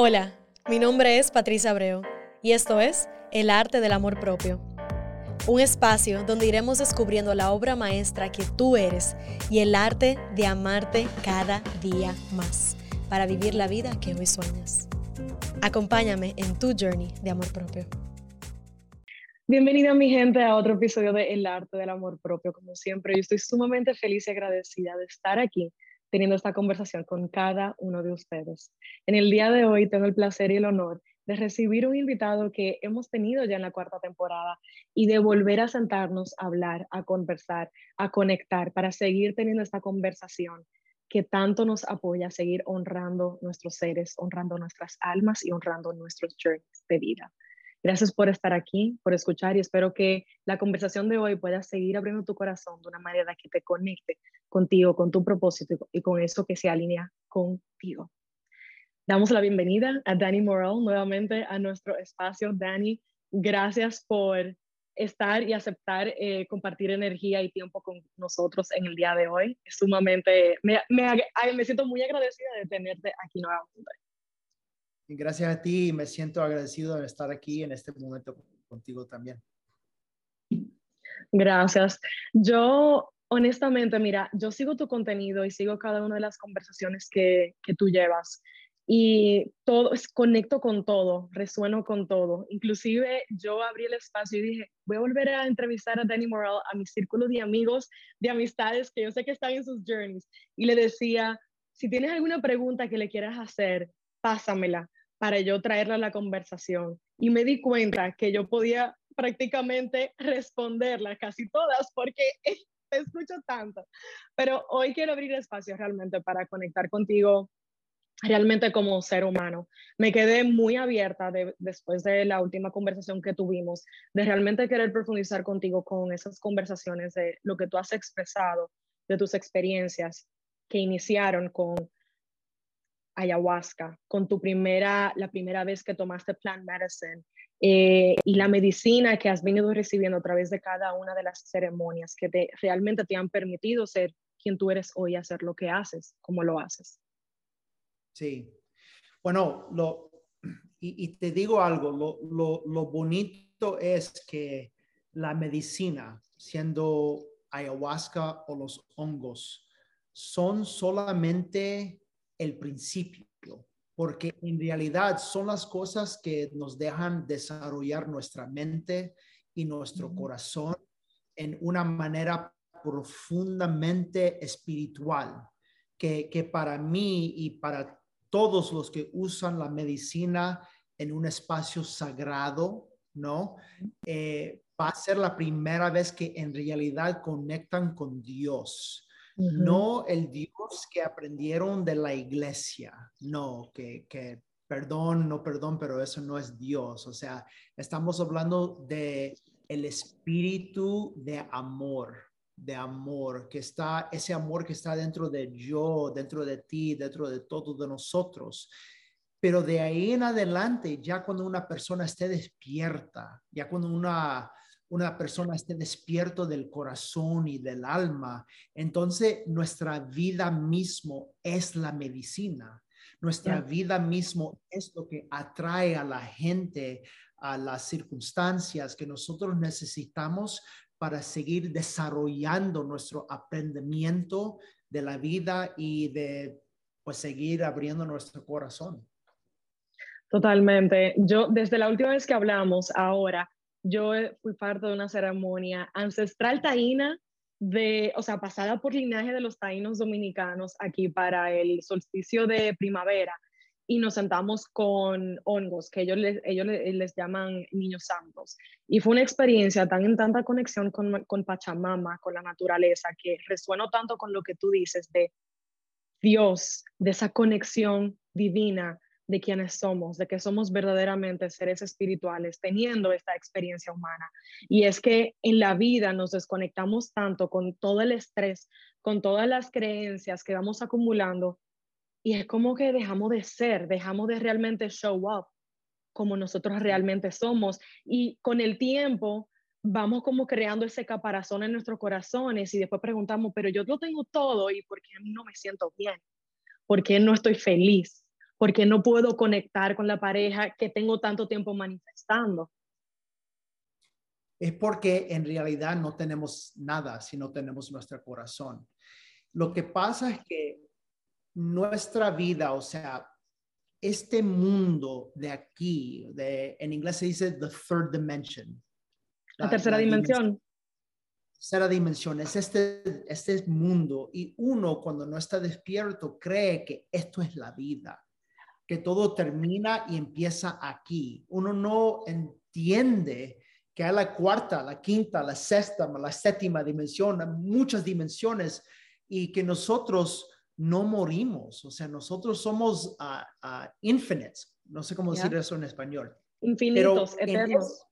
Hola, mi nombre es Patricia Abreu y esto es El Arte del Amor Propio. Un espacio donde iremos descubriendo la obra maestra que tú eres y el arte de amarte cada día más para vivir la vida que hoy sueñas. Acompáñame en tu journey de amor propio. Bienvenida mi gente a otro episodio de El Arte del Amor Propio. Como siempre, yo estoy sumamente feliz y agradecida de estar aquí teniendo esta conversación con cada uno de ustedes. En el día de hoy tengo el placer y el honor de recibir un invitado que hemos tenido ya en la cuarta temporada y de volver a sentarnos a hablar, a conversar, a conectar para seguir teniendo esta conversación que tanto nos apoya a seguir honrando nuestros seres, honrando nuestras almas y honrando nuestros journeys de vida. Gracias por estar aquí, por escuchar y espero que la conversación de hoy pueda seguir abriendo tu corazón de una manera que te conecte contigo, con tu propósito y con eso que se alinea contigo. Damos la bienvenida a Dani Morel nuevamente a nuestro espacio. Dani, gracias por estar y aceptar eh, compartir energía y tiempo con nosotros en el día de hoy. Es sumamente, me, me, me siento muy agradecida de tenerte aquí nuevamente. Gracias a ti, me siento agradecido de estar aquí en este momento contigo también. Gracias. Yo, honestamente, mira, yo sigo tu contenido y sigo cada una de las conversaciones que, que tú llevas y todo, conecto con todo, resueno con todo. Inclusive yo abrí el espacio y dije, voy a volver a entrevistar a Danny Morel, a mi círculo de amigos, de amistades que yo sé que están en sus journeys. Y le decía, si tienes alguna pregunta que le quieras hacer, pásamela para yo traerla a la conversación. Y me di cuenta que yo podía prácticamente responderla casi todas porque te escucho tanto. Pero hoy quiero abrir espacio realmente para conectar contigo realmente como ser humano. Me quedé muy abierta después de la última conversación que tuvimos, de realmente querer profundizar contigo con esas conversaciones de lo que tú has expresado, de tus experiencias que iniciaron con ayahuasca, con tu primera, la primera vez que tomaste plant medicine eh, y la medicina que has venido recibiendo a través de cada una de las ceremonias que te, realmente te han permitido ser quien tú eres hoy, hacer lo que haces, como lo haces. Sí. Bueno, y, te digo algo, lo bonito es que la medicina, siendo ayahuasca o los hongos, son solamente el principio, porque en realidad son las cosas que nos dejan desarrollar nuestra mente y nuestro corazón en una manera profundamente espiritual, que, que para mí y para todos los que usan la medicina en un espacio sagrado, ¿no? Eh, va a ser la primera vez que en realidad conectan con Dios no el Dios que aprendieron de la iglesia, no, que, que, perdón, no perdón, pero eso no es Dios. O sea, estamos hablando de el espíritu de amor, de amor, que está, ese amor que está dentro de yo, dentro de ti, dentro de todos de nosotros. Pero de ahí en adelante, ya cuando una persona esté despierta, ya cuando una una persona esté despierto del corazón y del alma, entonces nuestra vida mismo es la medicina. Nuestra vida mismo es lo que atrae a la gente a las circunstancias que nosotros necesitamos para seguir desarrollando nuestro aprendimiento de la vida y de pues seguir abriendo nuestro corazón. Totalmente. Yo desde la última vez que hablamos, ahora yo eh, fui parte de una ceremonia ancestral taína, de, o sea, pasada por linaje de los taínos dominicanos aquí para el solsticio de primavera y nos sentamos con hongos, que ellos les, ellos les, llaman niños santos. Y fue una experiencia tan en tanta conexión con, con Pachamama, con la naturaleza, que resueno tanto con lo que tú dices de Dios, de esa conexión divina de quienes somos, de que somos verdaderamente seres espirituales teniendo esta experiencia humana. Y es que en la vida nos desconectamos tanto con todo el estrés, con todas las creencias que vamos acumulando y es como que dejamos de ser, dejamos de realmente show up como nosotros realmente somos y con el tiempo vamos como creando ese caparazón en nuestros corazones y después preguntamos, pero yo lo tengo todo y ¿por qué no me siento bien? ¿Por qué no estoy feliz? Porque no puedo conectar con la pareja que tengo tanto tiempo manifestando. Es porque en realidad no tenemos nada si no tenemos nuestro corazón. Lo que pasa es que nuestra vida, o sea, este mundo de aquí, de, en inglés se dice the third dimension. La, tercera dimensión. Tercera dimensión es este, este mundo y uno cuando no está despierto cree que esto es la vida, que todo termina y empieza aquí. Uno no entiende que hay la cuarta, la quinta, la sexta, la séptima dimensión, muchas dimensiones y que nosotros no morimos, o sea, nosotros somos uh, infinites, no sé cómo decir eso en español. Infinitos, eternos.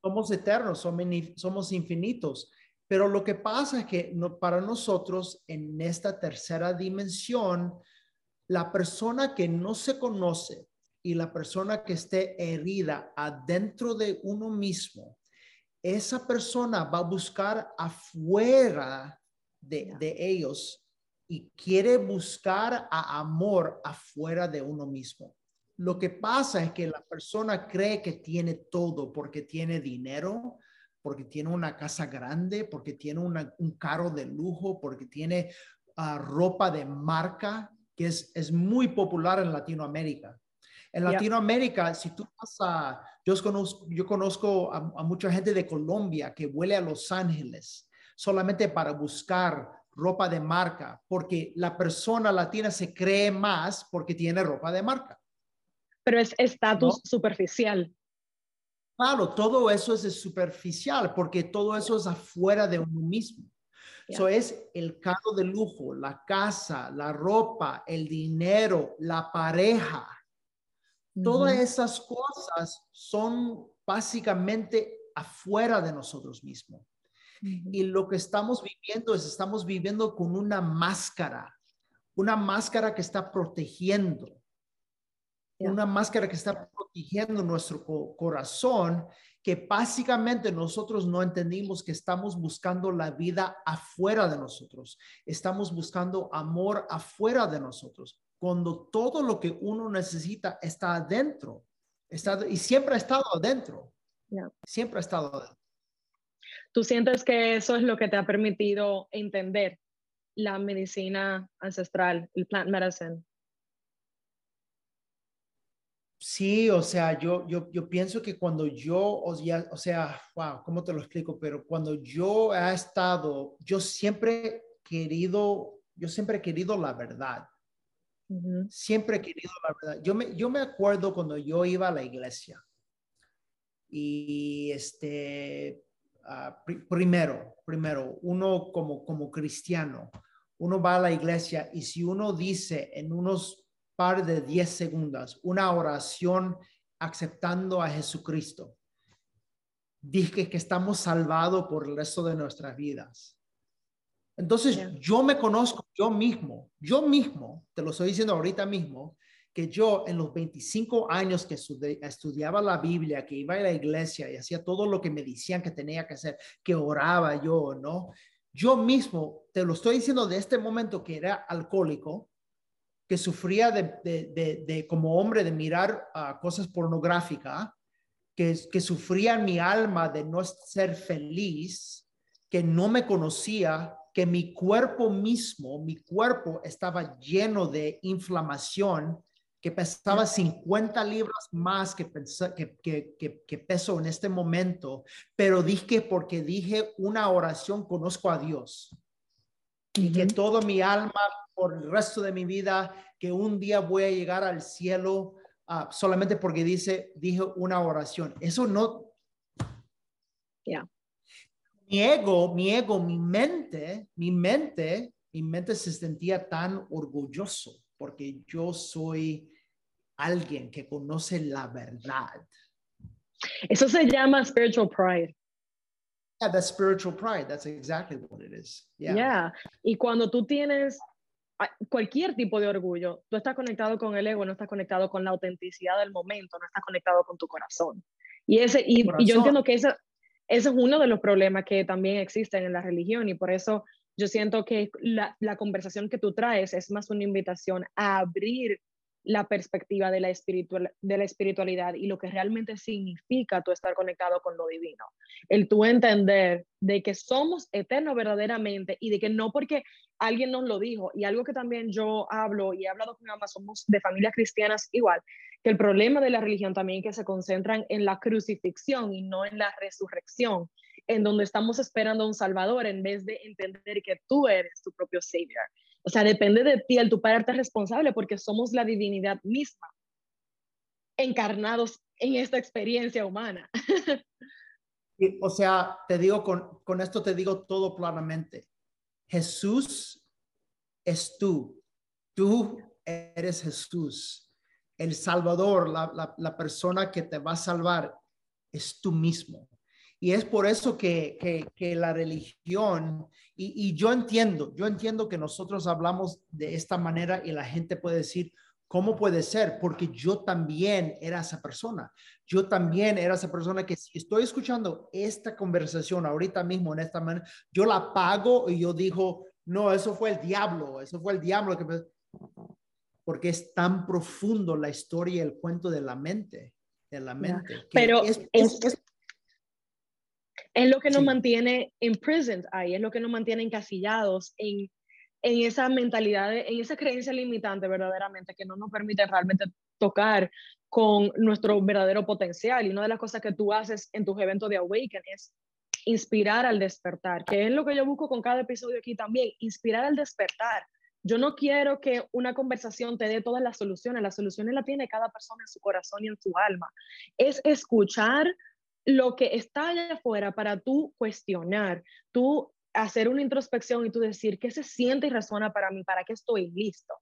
somos eternos, somos, somos infinitos, pero lo que pasa es que no, para nosotros en esta tercera dimensión, la persona que no se conoce y la persona que esté herida adentro de uno mismo, esa persona va a buscar afuera de, de ellos y quiere buscar a amor afuera de uno mismo. Lo que pasa es que la persona cree que tiene todo porque tiene dinero, porque tiene una casa grande, porque tiene un carro de lujo, porque tiene ah, ropa de marca, que es, es muy popular en Latinoamérica. En Latinoamérica, si tú vas a, yo conozco, yo conozco a, mucha gente de Colombia que huele a Los Ángeles solamente para buscar ropa de marca, porque la persona latina se cree más porque tiene ropa de marca. Pero es estatus superficial. Claro, todo eso es superficial porque todo eso es afuera de uno mismo. Eso es el carro de lujo, la casa, la ropa, el dinero, la pareja. Todas esas cosas son básicamente afuera de nosotros mismos. Y lo que estamos viviendo es, estamos viviendo con una máscara, una máscara que está protegiendo, una máscara que está protegiendo nuestro corazón, que básicamente nosotros no entendimos que estamos buscando la vida afuera de nosotros, estamos buscando amor afuera de nosotros, cuando todo lo que uno necesita está adentro, está, y siempre ha estado adentro, siempre ha estado adentro. ¿Tú sientes que eso es lo que te ha permitido entender la medicina ancestral, el plant medicine? Sí, o sea, yo, yo, yo pienso que cuando yo, o, o sea, wow, ¿cómo te lo explico? Pero cuando yo he estado, yo siempre he querido, yo siempre he querido la verdad. Siempre he querido la verdad. Yo me, yo me acuerdo cuando yo iba a la iglesia y este, Ah, primero, primero, uno como, como cristiano, uno va a la iglesia y si uno dice en unos par de 10 segundos una oración aceptando a Jesucristo, dije que estamos salvados por el resto de nuestras vidas. Entonces, yo me conozco yo mismo, yo mismo, te lo estoy diciendo ahorita mismo, que yo en los 25 años que estudiaba la Biblia, que iba a la iglesia y hacía todo lo que me decían que tenía que hacer, que oraba yo, ¿no? Yo mismo, te lo estoy diciendo de este momento que era alcohólico, que sufría de, como hombre de mirar uh, cosas pornográficas, que, que sufría mi alma de no ser feliz, que no me conocía, que mi cuerpo mismo, mi cuerpo estaba lleno de inflamación que pesaba 50 libras más que, que, que, que, peso en este momento, pero dije porque dije una oración, conozco a Dios. Y que todo mi alma, por el resto de mi vida, que un día voy a llegar al cielo ah, solamente porque dice, dije una oración. Eso no... ya Mi ego, mi ego, mi mente, mi mente, mi mente se sentía tan orgulloso porque yo soy alguien que conoce la verdad. Eso se llama spiritual pride. Yeah, that's spiritual pride. That's exactly what it is. Yeah. yeah. Y cuando tú tienes ah, cualquier tipo de orgullo, tú estás conectado con el ego, no estás conectado con la autenticidad del momento, no estás conectado con tu corazón. Y, ese, y, y yo entiendo que ese, ese, es uno de los problemas que también existen en la religión y por eso yo siento que la, la conversación que tú traes es más una invitación a abrir la perspectiva de la, espiritual, de la espiritualidad y lo que realmente significa tú estar conectado con lo divino. El tú entender de que somos eternos verdaderamente y de que no porque alguien nos lo dijo, y algo que también yo hablo y he hablado con ambas, somos de familias cristianas igual, que el problema de la religión también que se concentran en la crucifixión y no en la resurrección, en donde estamos esperando a un salvador en vez de entender que tú eres tu propio savior. O sea, depende de ti el tu pararte responsable porque somos la divinidad misma, encarnados en esta experiencia humana. o sea, te digo, con, con esto te digo todo claramente. Jesús es tú. Tú eres Jesús. El Salvador, la, la, la persona que te va a salvar, es tú mismo. Y es por eso que, que, la religión, y, y, yo entiendo, yo entiendo que nosotros hablamos de esta manera y la gente puede decir, ¿cómo puede ser? Porque yo también era esa persona. Yo también era esa persona que si estoy escuchando esta conversación ahorita mismo en esta manera, yo la pago y yo digo, no, eso fue el diablo, eso fue el diablo que... Porque es tan profundo la historia y el cuento de la mente, de la mente. Pero es, es, es lo que nos mantiene imprisoned ahí, es lo que nos mantiene encasillados en, en esa mentalidad, en esa creencia limitante verdaderamente que no nos permite realmente tocar con nuestro verdadero potencial. Y una de las cosas que tú haces en tus eventos de Awaken es inspirar al despertar, que es lo que yo busco con cada episodio aquí también, inspirar al despertar. Yo no quiero que una conversación te dé todas las soluciones, las soluciones las tiene cada persona en su corazón y en su alma. Es escuchar lo que está allá afuera para tú cuestionar, tú hacer una introspección y tú decir qué se siente y resuena para mí, para qué estoy listo.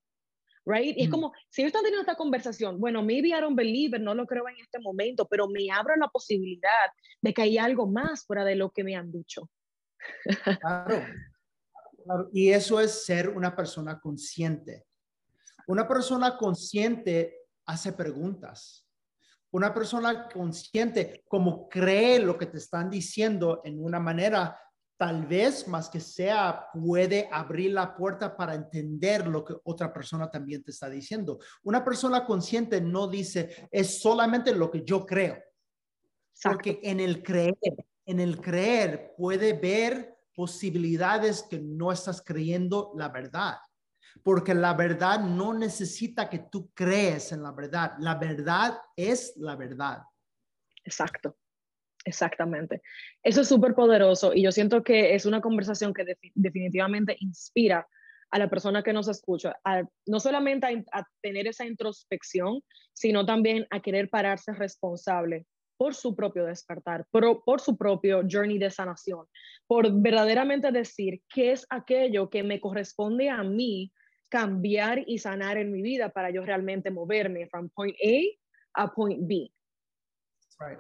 Right? Y es como, si yo estoy teniendo esta conversación, bueno, maybe I don't believe it, no lo creo en este momento, pero me abro la posibilidad de que hay algo más fuera de lo que me han dicho. Claro. Y eso es ser una persona consciente. Una persona consciente hace preguntas una persona consciente, como cree lo que te están diciendo en una manera, tal vez más que sea, puede abrir la puerta para entender lo que otra persona también te está diciendo. Una persona consciente no dice, es solamente lo que yo creo. Porque en el creer, en el creer puede ver posibilidades que no estás creyendo la verdad porque la verdad no necesita que tú crees en la verdad. La verdad es la verdad. Exacto, exactamente. Eso es súper poderoso y yo siento que es una conversación que definitivamente inspira a la persona que nos escucha, no solamente a, tener esa introspección, sino también a querer pararse responsable por su propio despertar, por, por su propio journey de sanación, por verdaderamente decir qué es aquello que me corresponde a mí cambiar y sanar en mi vida para yo realmente moverme from point A a point B. That's right.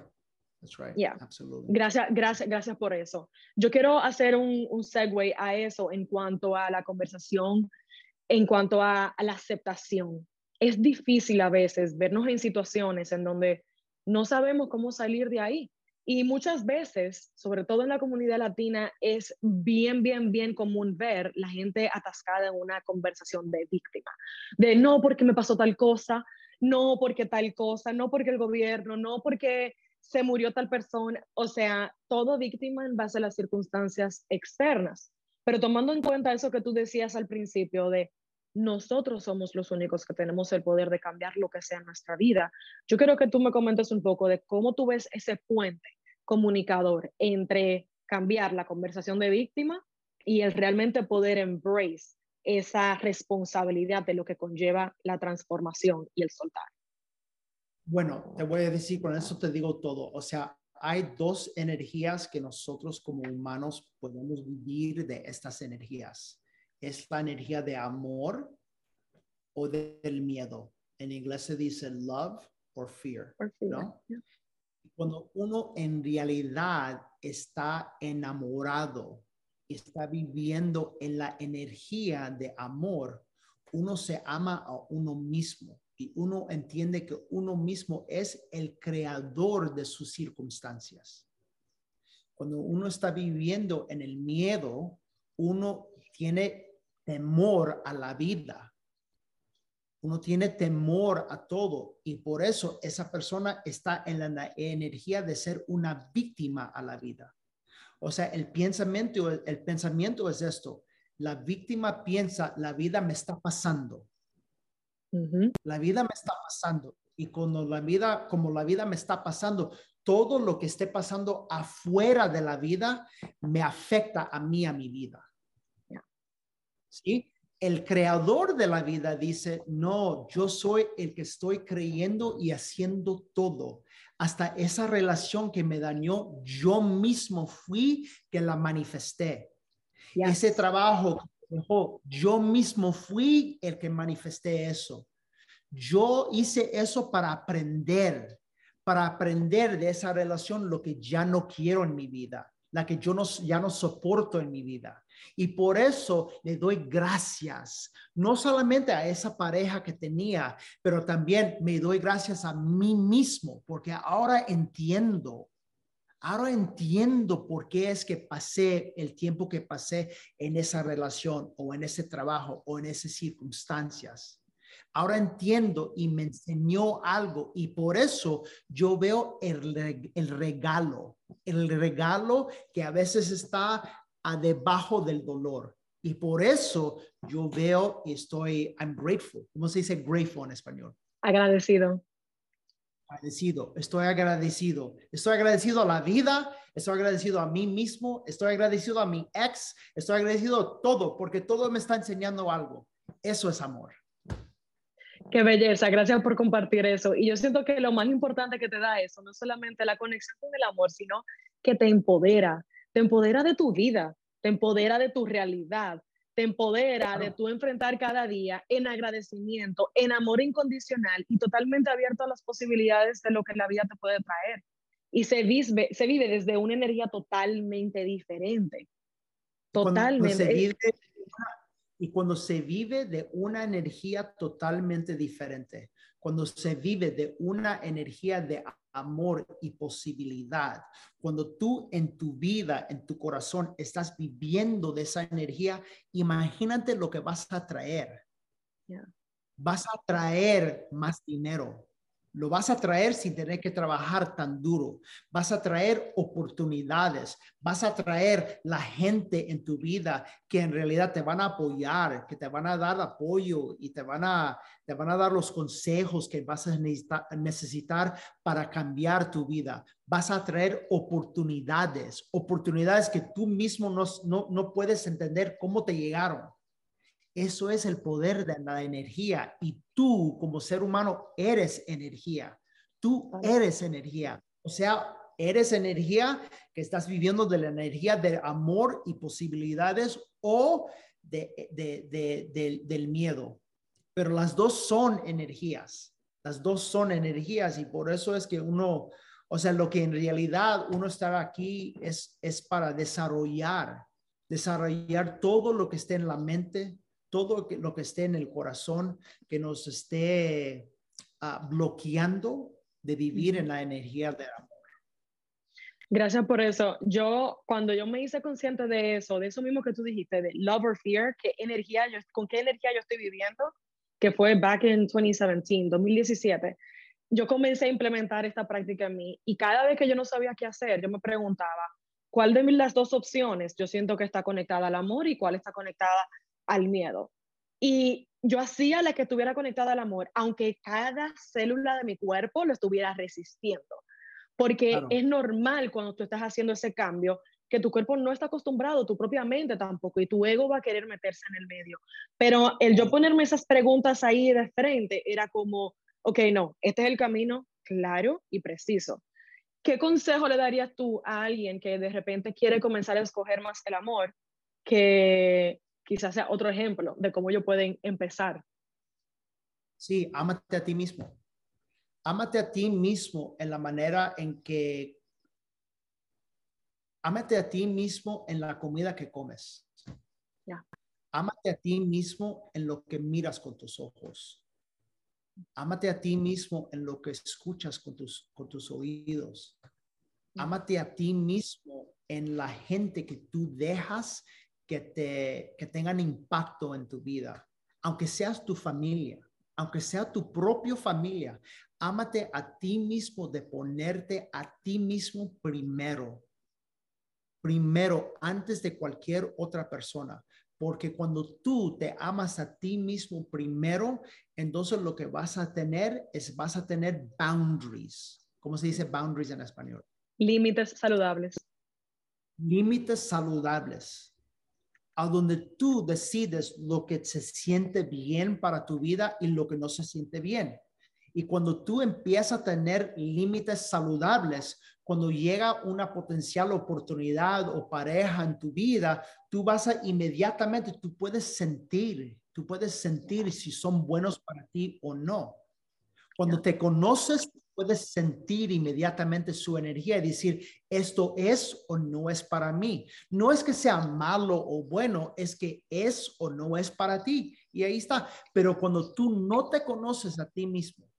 That's right. Yeah. Absolutely. Gracias, gracias, gracias por eso. Yo quiero hacer un, un segue a eso en cuanto a la conversación, en cuanto a, a la aceptación. Es difícil a veces vernos en situaciones en donde no sabemos cómo salir de ahí. Y muchas veces, sobre todo en la comunidad latina, es bien, bien, bien común ver la gente atascada en una conversación de víctima, de no porque me pasó tal cosa, no porque tal cosa, no porque el gobierno, no porque se murió tal persona, o sea, todo víctima en base a las circunstancias externas. Pero tomando en cuenta eso que tú decías al principio de nosotros somos los únicos que tenemos el poder de cambiar lo que sea en nuestra vida. Yo quiero que tú me comentes un poco de cómo tú ves ese puente comunicador entre cambiar la conversación de víctima y el realmente poder embrace esa responsabilidad de lo que conlleva la transformación y el soltar. Bueno, te voy a decir, con eso te digo todo. O sea, hay dos energías que nosotros como humanos podemos vivir de estas energías es la energía de amor o del miedo. En inglés se dice love or fear, ¿no? Cuando uno en realidad está enamorado, está viviendo en la energía de amor, uno se ama a uno mismo y uno entiende que uno mismo es el creador de sus circunstancias. Cuando uno está viviendo en el miedo, uno tiene temor a la vida. Uno tiene temor a todo y por eso esa persona está en la energía de ser una víctima a la vida. O sea, el pensamiento, el pensamiento es esto. La víctima piensa, la vida me está pasando. La vida me está pasando. Y cuando la vida, como la vida me está pasando, todo lo que esté pasando afuera de la vida me afecta a mí, a mi vida. ¿Sí? El creador de la vida dice, no, yo soy el que estoy creyendo y haciendo todo. Hasta esa relación que me dañó, yo mismo fui que la manifesté. Ese trabajo, yo mismo fui el que manifesté eso. Yo hice eso para aprender, para aprender de esa relación lo que ya no quiero en mi vida, la que yo no, ya no soporto en mi vida. Y por eso le doy gracias, no solamente a esa pareja que tenía, pero también me doy gracias a mí mismo, porque ahora entiendo Ahora entiendo por qué es que pasé el tiempo que pasé en esa relación o en ese trabajo o en esas circunstancias. Ahora entiendo y me enseñó algo y por eso yo veo el, el regalo, el regalo que a veces está a debajo del dolor. Y por eso yo veo y estoy, I'm grateful. ¿Cómo se dice grateful en español? Agradecido. Agradecido, estoy agradecido. Estoy agradecido a la vida, estoy agradecido a mí mismo, estoy agradecido a mi ex, estoy agradecido a todo, porque todo me está enseñando algo. Eso es amor. Qué belleza, gracias por compartir eso. Y yo siento que lo más importante que te da eso, no solamente la conexión con el amor, sino que te empodera, te empodera de tu vida, te empodera de tu realidad, te empodera de tú enfrentar cada día en agradecimiento, en amor incondicional y totalmente abierto a las posibilidades de lo que la vida te puede traer. Y se vive, se vive desde una energía totalmente diferente. Totalmente. y cuando se vive de una energía totalmente diferente, cuando se vive de una energía de amor y posibilidad. Cuando tú en tu vida, en tu corazón, estás viviendo de esa energía, imagínate lo que vas a traer. Vas a traer más dinero, lo vas a traer sin tener que trabajar tan duro. Vas a traer oportunidades. Vas a traer la gente en tu vida que en realidad te van a apoyar, que te van a dar apoyo y te van a, te van a dar los consejos que vas a necesitar para cambiar tu vida. Vas a traer oportunidades, oportunidades que tú mismo no, no, no puedes entender cómo te llegaron eso es el poder de la energía y tú como ser humano eres energía. Tú eres energía. O sea, eres energía que estás viviendo de la energía de amor y posibilidades o de, del miedo. Pero las dos son energías. Las dos son energías y por eso es que uno, o sea, lo que en realidad uno está aquí es, es para desarrollar, desarrollar todo lo que esté en la mente, todo lo que esté en el corazón que nos esté ah, bloqueando de vivir en la energía del amor. Gracias por eso. Yo, cuando yo me hice consciente de eso, de eso mismo que tú dijiste, de love or fear, qué energía yo, con qué energía yo estoy viviendo, que fue back in 2017, 2017, yo comencé a implementar esta práctica en mí y cada vez que yo no sabía qué hacer, yo me preguntaba, ¿cuál de las dos opciones yo siento que está conectada al amor y cuál está conectada al miedo. Y yo hacía la que estuviera conectada al amor, aunque cada célula de mi cuerpo lo estuviera resistiendo. Porque es normal cuando tú estás haciendo ese cambio que tu cuerpo no está acostumbrado, tu propia mente tampoco, y tu ego va a querer meterse en el medio. Pero el yo ponerme esas preguntas ahí de frente era como, ok, no, este es el camino claro y preciso. ¿Qué consejo le darías tú a alguien que de repente quiere comenzar a escoger más el amor, que quizás sea otro ejemplo de cómo ellos pueden empezar. Sí, ámate a ti mismo. Ámate a ti mismo en la manera en que ámate a ti mismo en la comida que comes. Ya. Ámate a ti mismo en lo que miras con tus ojos. Ámate a ti mismo en lo que escuchas con tus, con tus oídos. Ámate a ti mismo en la gente que tú dejas que, te, que tengan impacto en tu vida, aunque seas tu familia, aunque sea tu propia familia, ámate a ti mismo de ponerte a ti mismo primero. Primero, antes de cualquier otra persona. Porque cuando tú te amas a ti mismo primero, entonces lo que vas a tener es, vas a tener boundaries. ¿Cómo se dice boundaries en español? Límites saludables. Límites saludables. A donde tú decides lo que se siente bien para tu vida y lo que no se siente bien. Y cuando tú empiezas a tener límites saludables, cuando llega una potencial oportunidad o pareja en tu vida, tú vas a inmediatamente, tú puedes sentir, tú puedes sentir si son buenos para ti o no. Cuando te conoces, puedes sentir inmediatamente su energía y decir, esto es o no es para mí. No es que sea malo o bueno, es que es o no es para ti. Y ahí está. Pero cuando tú no te conoces a ti mismo,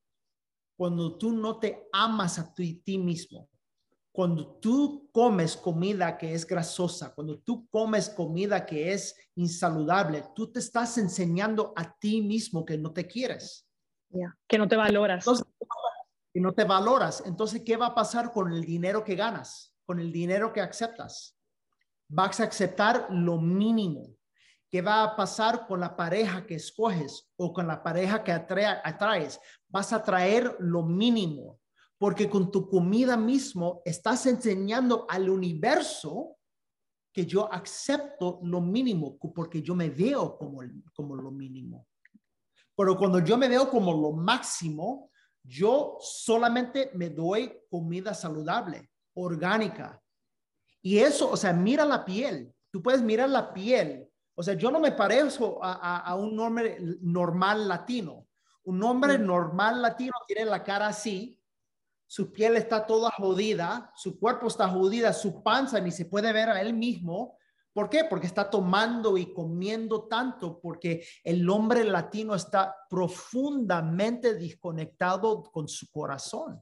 cuando tú no te amas a ti, ti mismo, cuando tú comes comida que es grasosa, cuando tú comes comida que es insaludable, tú te estás enseñando a ti mismo que no te quieres. Que no te valoras. Entonces, que no te valoras. Entonces, ¿qué va a pasar con el dinero que ganas? Con el dinero que aceptas. Vas a aceptar lo mínimo. ¿Qué va a pasar con la pareja que escoges o con la pareja que atraes? Vas a traer lo mínimo, porque con tu comida mismo estás enseñando al universo que yo acepto lo mínimo, porque yo me veo como, como lo mínimo. Pero cuando yo me veo como lo máximo, yo solamente me doy comida saludable, orgánica. Y eso, o sea, mira la piel. Tú puedes mirar la piel o sea, yo no me parezco a, un hombre normal latino. Un hombre normal latino tiene la cara así, su piel está toda jodida, su cuerpo está jodida, su panza ni se puede ver a él mismo. ¿Por qué? Porque está tomando y comiendo tanto, porque el hombre latino está profundamente desconectado con su corazón.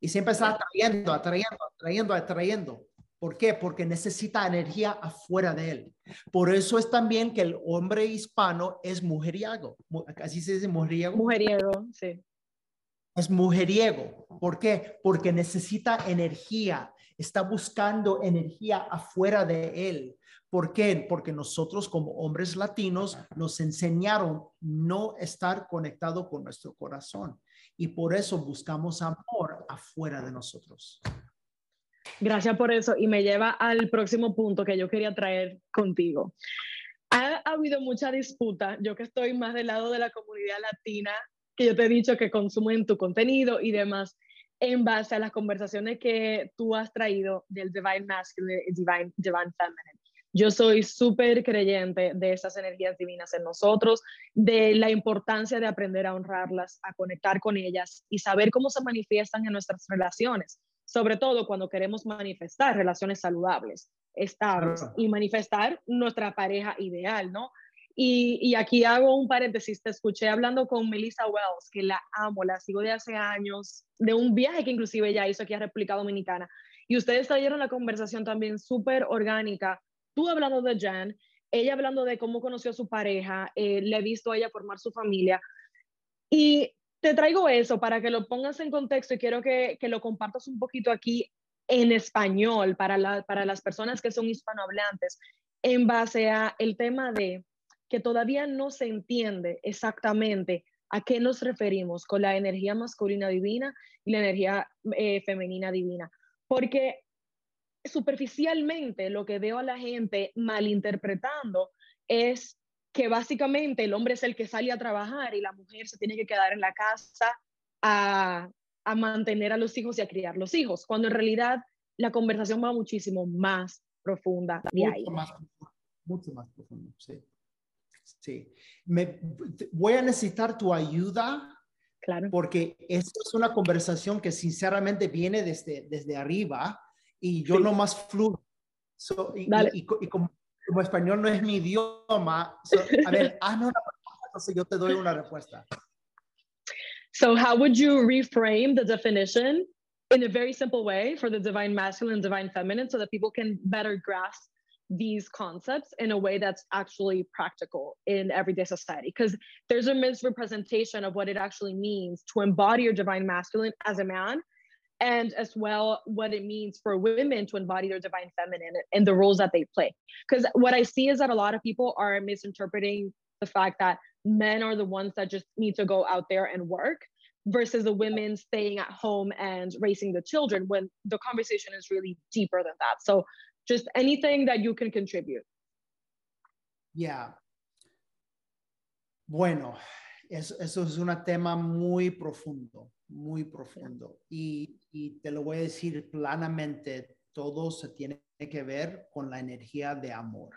Y siempre está atrayendo, atrayendo, atrayendo, atrayendo. ¿Por qué? Porque necesita energía afuera de él. Por eso es también que el hombre hispano es mujeriego. Así se dice mujeriego. Mujeriego, sí. Es mujeriego. ¿Por qué? Porque necesita energía. Está buscando energía afuera de él. ¿Por qué? Porque nosotros como hombres latinos nos enseñaron no estar conectado con nuestro corazón. Y por eso buscamos amor afuera de nosotros. Gracias por eso y me lleva al próximo punto que yo quería traer contigo. Ha, habido mucha disputa, yo que estoy más del lado de la comunidad latina, que yo te he dicho que consumen tu contenido y demás, en base a las conversaciones que tú has traído del Divine Masculine y Divine, divine Feminine. Yo soy súper creyente de esas energías divinas en nosotros, de la importancia de aprender a honrarlas, a conectar con ellas y saber cómo se manifiestan en nuestras relaciones sobre todo cuando queremos manifestar relaciones saludables, estables y manifestar nuestra pareja ideal, ¿no? Y, aquí hago un paréntesis, te escuché hablando con Melissa Wells, que la amo, la sigo de hace años, de un viaje que inclusive ella hizo aquí a República Dominicana. Y ustedes trajeron la conversación también súper orgánica, tú hablando de Jan, ella hablando de cómo conoció a su pareja, eh, le he visto a ella formar su familia. Y te traigo eso para que lo pongas en contexto y quiero que, que lo compartas un poquito aquí en español para, la, para las personas que son hispanohablantes en base a el tema de que todavía no se entiende exactamente a qué nos referimos con la energía masculina divina y la energía eh, femenina divina. Porque superficialmente lo que veo a la gente malinterpretando es que básicamente el hombre es el que sale a trabajar y la mujer se tiene que quedar en la casa a, a mantener a los hijos y a criar los hijos, cuando en realidad la conversación va muchísimo más profunda de ahí. Más, mucho más profunda, sí. Sí. Me, voy a necesitar tu ayuda. Claro. Porque esto es una conversación que sinceramente viene desde, desde arriba y yo no más fluyo. y, y, y, como como español no es mi idioma, so, a ver, hazme una pregunta, entonces yo te doy una respuesta. So how would you reframe the definition in a very simple way for the divine masculine and divine feminine so that people can better grasp these concepts in a way that's actually practical in everyday society. Because there's a misrepresentation of what it actually means to embody your divine masculine as a man and as well what it means for women to embody their divine feminine and the roles that they play. Because what i see is that a lot of people are misinterpreting the fact that men are the ones that just need to go out there and work versus the women staying at home and raising the children when the conversation is really deeper than that. So just anything that you can contribute yeah bueno eso, es un tema muy profundo muy profundo. Y, y, te lo voy a decir planamente, todo se tiene que ver con la energía de amor.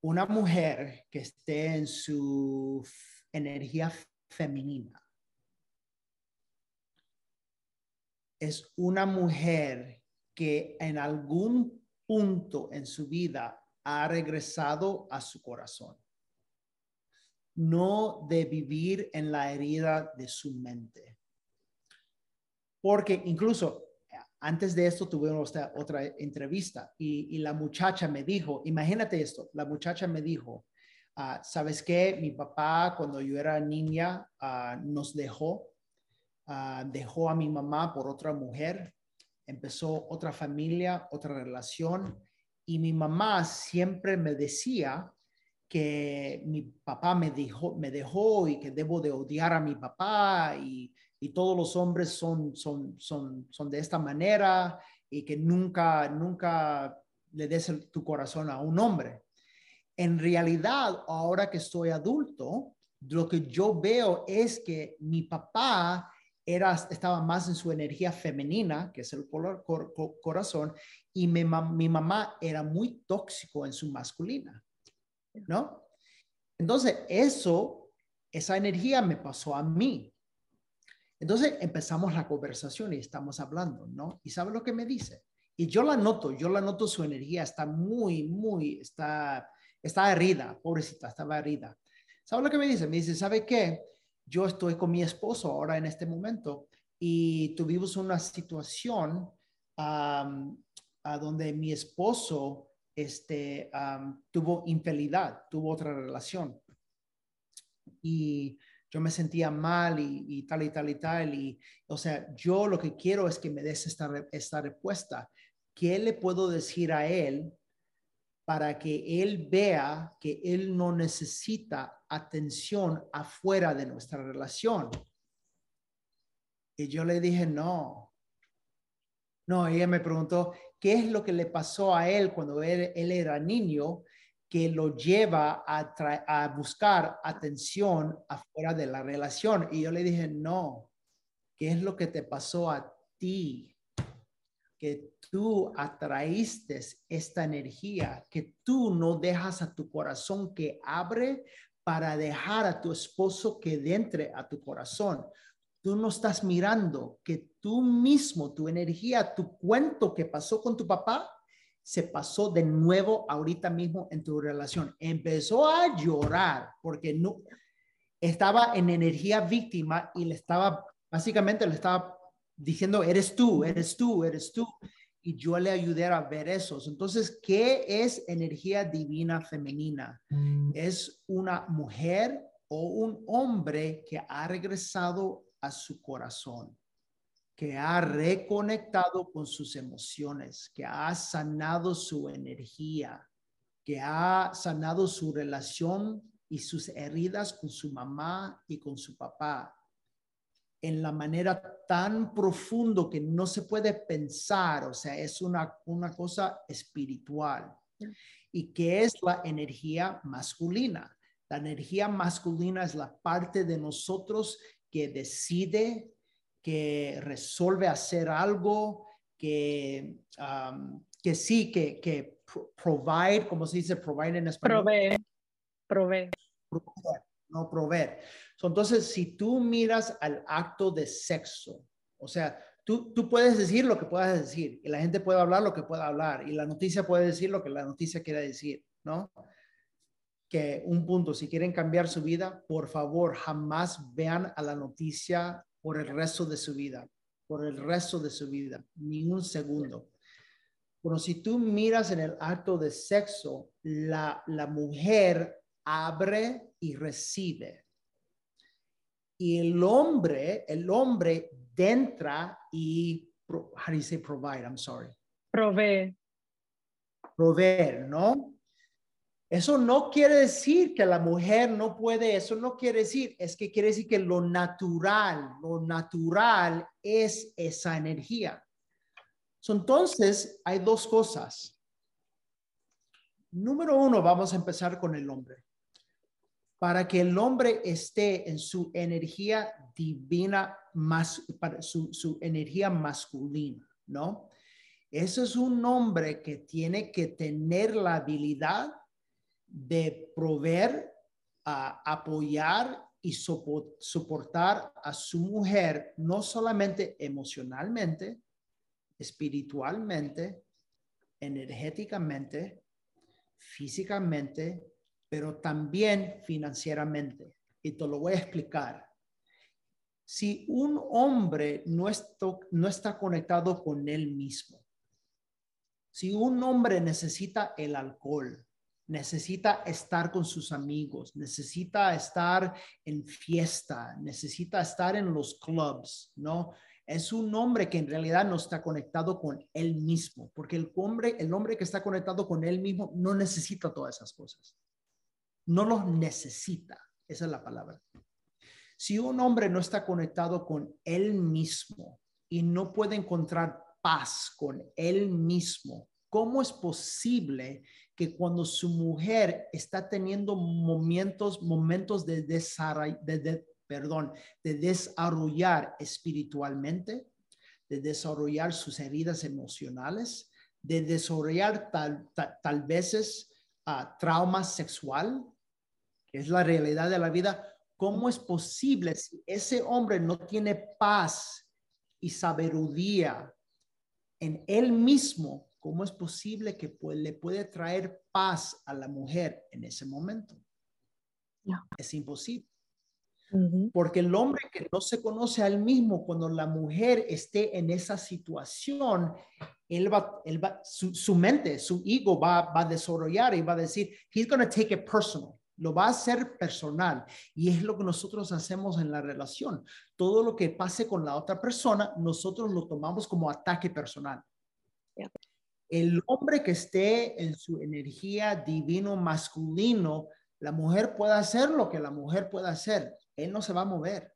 Una mujer que esté en su energía femenina es una mujer que en algún punto en su vida ha regresado a su corazón no de vivir en la herida de su mente. Porque incluso antes de esto tuvimos otra, entrevista y, la muchacha me dijo, imagínate esto, la muchacha me dijo, ah, ¿sabes qué? Mi papá cuando yo era niña ah, nos dejó, ah, dejó a mi mamá por otra mujer, empezó otra familia, otra relación y mi mamá siempre me decía que mi papá me dejó, me dejó y que debo de odiar a mi papá y, y todos los hombres son, son, son, son de esta manera y que nunca, nunca le des tu corazón a un hombre. En realidad, ahora que estoy adulto, lo que yo veo es que mi papá era, estaba más en su energía femenina, que es el color, corazón, y mi, mamá era muy tóxico en su masculina. ¿no? Entonces, eso, esa energía me pasó a mí. Entonces empezamos la conversación y estamos hablando, ¿no? Y sabe lo que me dice. Y yo la noto, yo la noto, su energía está muy, muy, está, está herida, pobrecita, estaba herida. ¿Sabe lo que me dice? Me dice, ¿sabe qué? Yo estoy con mi esposo ahora en este momento y tuvimos una situación a donde mi esposo este, tuvo infidelidad, tuvo otra relación. Y yo me sentía mal y, tal y tal y tal. Y, o sea, yo lo que quiero es que me des esta, esta respuesta. ¿Qué le puedo decir a él para que él vea que él no necesita atención afuera de nuestra relación? Y yo le dije, no. No, ella me preguntó, qué es lo que le pasó a él cuando él, era niño que lo lleva a, a buscar atención afuera de la relación. Y yo le dije, no, ¿qué es lo que te pasó a ti? Que tú atraíste esta energía, que tú no dejas a tu corazón que abre para dejar a tu esposo que entre a tu corazón tú no estás mirando que tú mismo, tu energía, tu cuento que pasó con tu papá, se pasó de nuevo ahorita mismo en tu relación. Empezó a llorar porque no estaba en energía víctima y le estaba, básicamente le estaba diciendo, eres tú, eres tú, eres tú. Y yo le ayudé a ver eso. Entonces, ¿qué es energía divina femenina? Mm. Es una mujer o un hombre que ha regresado a su corazón, que ha reconectado con sus emociones, que ha sanado su energía, que ha sanado su relación y sus heridas con su mamá y con su papá en la manera tan profundo que no se puede pensar, o sea, es una, una cosa espiritual. ¿Y que es la energía masculina? La energía masculina es la parte de nosotros que decide, que resuelve hacer algo, que, um, que sí, que, que provide, como se dice, provide en español. Provee, provee. No proveer. entonces, si tú miras al acto de sexo, o sea, tú, tú puedes decir lo que puedas decir y la gente puede hablar lo que pueda hablar y la noticia puede decir lo que la noticia quiera decir, ¿no? que un punto, si quieren cambiar su vida, por favor, jamás vean a la noticia por el resto de su vida, por el resto de su vida, ni un segundo. Bueno, si tú miras en el acto de sexo, la, la mujer abre y recibe. Y el hombre, el hombre entra y, how do you say provide? I'm sorry. Provee. Proveer, ¿no? Eso no quiere decir que la mujer no puede, eso no quiere decir, es que quiere decir que lo natural, lo natural es esa energía. entonces, hay dos cosas. Número uno, vamos a empezar con el hombre. Para que el hombre esté en su energía divina, su energía masculina, ¿no? Ese es un hombre que tiene que tener la habilidad de proveer, apoyar y soportar a su mujer, no solamente emocionalmente, espiritualmente, energéticamente, físicamente, pero también financieramente. Y te lo voy a explicar. Si un hombre no está conectado con él mismo, si un hombre necesita el alcohol, necesita estar con sus amigos, necesita estar en fiesta, necesita estar en los clubs, ¿no? Es un hombre que en realidad no está conectado con él mismo, porque el hombre, el hombre que está conectado con él mismo no necesita todas esas cosas. No los necesita, esa es la palabra. Si un hombre no está conectado con él mismo y no puede encontrar paz con él mismo, ¿cómo es posible que cuando su mujer está teniendo momentos, momentos de, de, perdón, de desarrollar espiritualmente, de desarrollar sus heridas emocionales, de desarrollar tal, tal, veces uh, trauma sexual, que es la realidad de la vida, ¿cómo es posible si ese hombre no tiene paz y sabiduría en él mismo ¿cómo es posible que le puede traer paz a la mujer en ese momento? Es imposible. Porque el hombre que no se conoce a él mismo, cuando la mujer esté en esa situación, él va, él va su, mente, su ego va, va a desarrollar y va a decir, he's going to take it personal. Lo va a hacer personal. Y es lo que nosotros hacemos en la relación. Todo lo que pase con la otra persona, nosotros lo tomamos como ataque personal. El hombre que esté en su energía divino masculino, la mujer puede hacer lo que la mujer puede hacer. Él no se va a mover.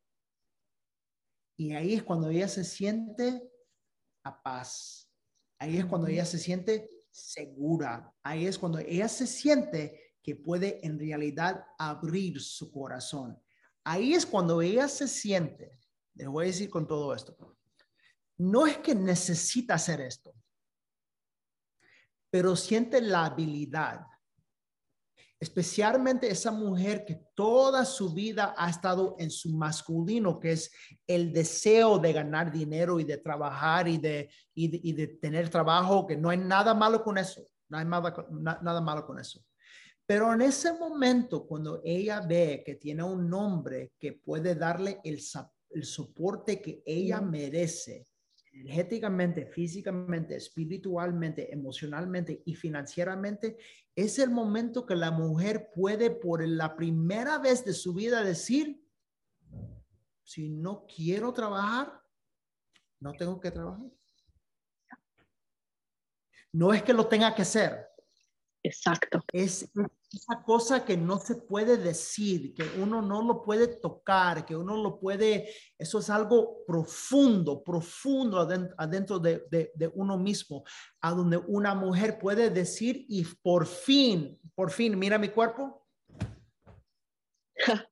Y ahí es cuando ella se siente a paz. Ahí es cuando ella se siente segura. Ahí es cuando ella se siente que puede en realidad abrir su corazón. Ahí es cuando ella se siente, les voy a decir con todo esto, no es que necesita hacer esto pero siente la habilidad. Especialmente esa mujer que toda su vida ha estado en su masculino, que es el deseo de ganar dinero y de trabajar y de, y de, tener trabajo, que no hay nada malo con eso, no hay nada, nada malo con eso. Pero en ese momento, cuando ella ve que tiene un hombre que puede darle el, el soporte que ella merece, energéticamente, físicamente, espiritualmente, emocionalmente y financieramente, es el momento que la mujer puede por la primera vez de su vida decir, si no quiero trabajar, no tengo que trabajar. No es que lo tenga que hacer. Exacto. Es esa cosa que no se puede decir, que uno no lo puede tocar, que uno lo puede, eso es algo profundo, profundo adentro, de, de, uno mismo, a donde una mujer puede decir y por fin, por fin, mira mi cuerpo.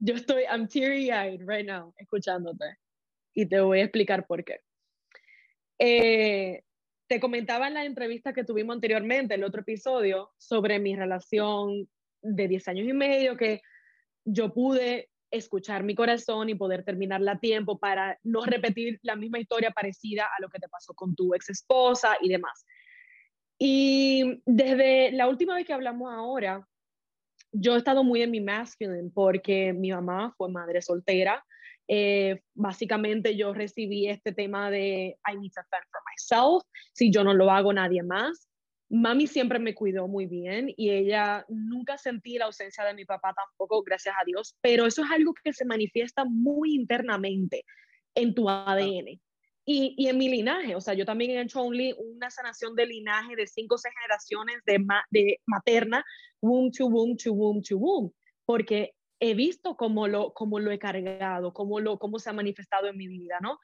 Yo estoy, I'm teary eyed right now, escuchándote. Y te voy a explicar por qué. Eh, te comentaba en la entrevista que tuvimos anteriormente, el otro episodio, sobre mi relación de 10 años y medio, que yo pude escuchar mi corazón y poder terminarla a tiempo para no repetir la misma historia parecida a lo que te pasó con tu ex esposa y demás. Y desde la última vez que hablamos ahora, yo he estado muy en mi masculine porque mi mamá fue madre soltera Eh, básicamente yo recibí este tema de I need to fend for myself, si yo no lo hago nadie más. Mami siempre me cuidó muy bien y ella nunca sentí la ausencia de mi papá tampoco, gracias a Dios, pero eso es algo que se manifiesta muy internamente en tu ADN. Y, y, en mi linaje, o sea, yo también he hecho una sanación de linaje de cinco o seis generaciones de, de materna, womb to womb to womb to womb, porque he visto cómo lo, cómo lo he cargado, cómo, lo, cómo se ha manifestado en mi vida, ¿no?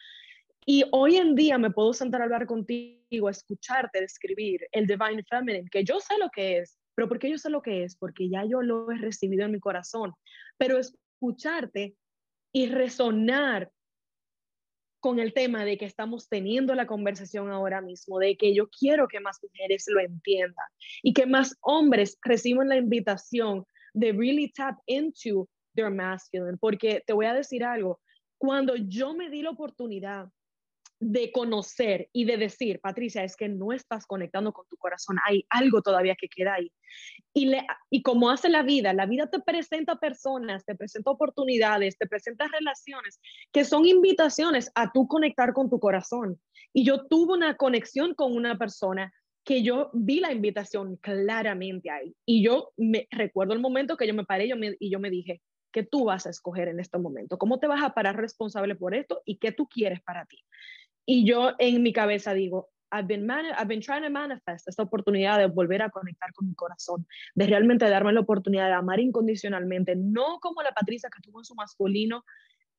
Y hoy en día me puedo sentar a hablar contigo, escucharte describir el Divine Feminine, que yo sé lo que es, pero ¿por qué yo sé lo que es? Porque ya yo lo he recibido en mi corazón. Pero escucharte y resonar con el tema de que estamos teniendo la conversación ahora mismo, de que yo quiero que más mujeres lo entiendan y que más hombres reciban la invitación de really tap into their masculine. Porque te voy a decir algo, cuando yo me di la oportunidad de conocer y de decir, Patricia, es que no estás conectando con tu corazón, hay algo todavía que queda ahí. Y, le, y como hace la vida, la vida te presenta personas, te presenta oportunidades, te presenta relaciones que son invitaciones a tú conectar con tu corazón. Y yo tuve una conexión con una persona que yo vi la invitación claramente ahí. Y yo me recuerdo el momento que yo me paré yo y yo me dije, ¿qué tú vas a escoger en este momento? ¿Cómo te vas a parar responsable por esto y qué tú quieres para ti? Y yo en mi cabeza digo, I've been, I've been trying to manifest esta oportunidad de volver a conectar con mi corazón, de realmente darme la oportunidad de amar incondicionalmente, no como la Patricia que tuvo en su masculino